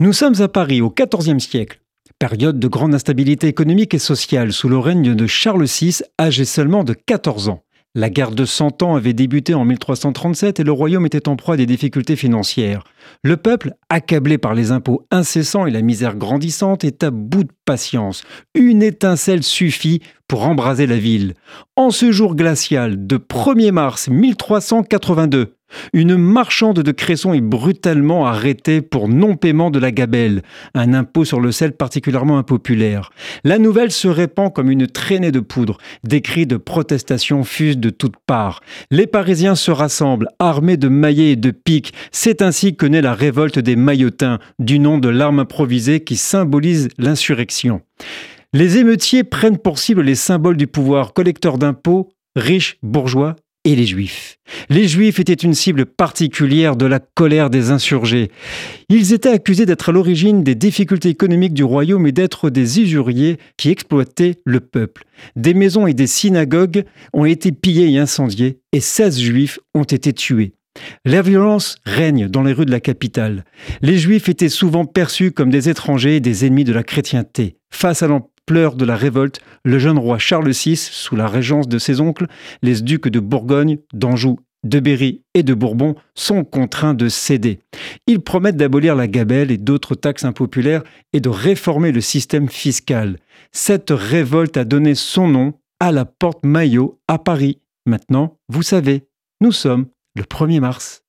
Nous sommes à Paris au XIVe siècle, période de grande instabilité économique et sociale sous le règne de Charles VI, âgé seulement de 14 ans. La guerre de Cent Ans avait débuté en 1337 et le royaume était en proie à des difficultés financières. Le peuple, accablé par les impôts incessants et la misère grandissante, est à bout de patience. Une étincelle suffit pour embraser la ville. En ce jour glacial de 1er mars 1382, une marchande de Cresson est brutalement arrêtée pour non-paiement de la gabelle, un impôt sur le sel particulièrement impopulaire. La nouvelle se répand comme une traînée de poudre. Des cris de protestation fusent de toutes parts. Les Parisiens se rassemblent, armés de maillets et de piques. C'est ainsi que naît la révolte des maillotins, du nom de l'arme improvisée qui symbolise l'insurrection. Les émeutiers prennent pour cible les symboles du pouvoir, collecteurs d'impôts, riches, bourgeois et les Juifs. Les Juifs étaient une cible particulière de la colère des insurgés. Ils étaient accusés d'être à l'origine des difficultés économiques du royaume et d'être des usuriers qui exploitaient le peuple. Des maisons et des synagogues ont été pillées et incendiées et 16 Juifs ont été tués. La violence règne dans les rues de la capitale. Les Juifs étaient souvent perçus comme des étrangers et des ennemis de la chrétienté. Face à l'ampleur de la révolte, le jeune roi Charles VI, sous la régence de ses oncles, les ducs de Bourgogne, d'Anjou, de Berry et de Bourbon, sont contraints de céder. Ils promettent d'abolir la gabelle et d'autres taxes impopulaires et de réformer le système fiscal. Cette révolte a donné son nom à la porte Maillot à Paris. Maintenant, vous savez, nous sommes le 1er mars.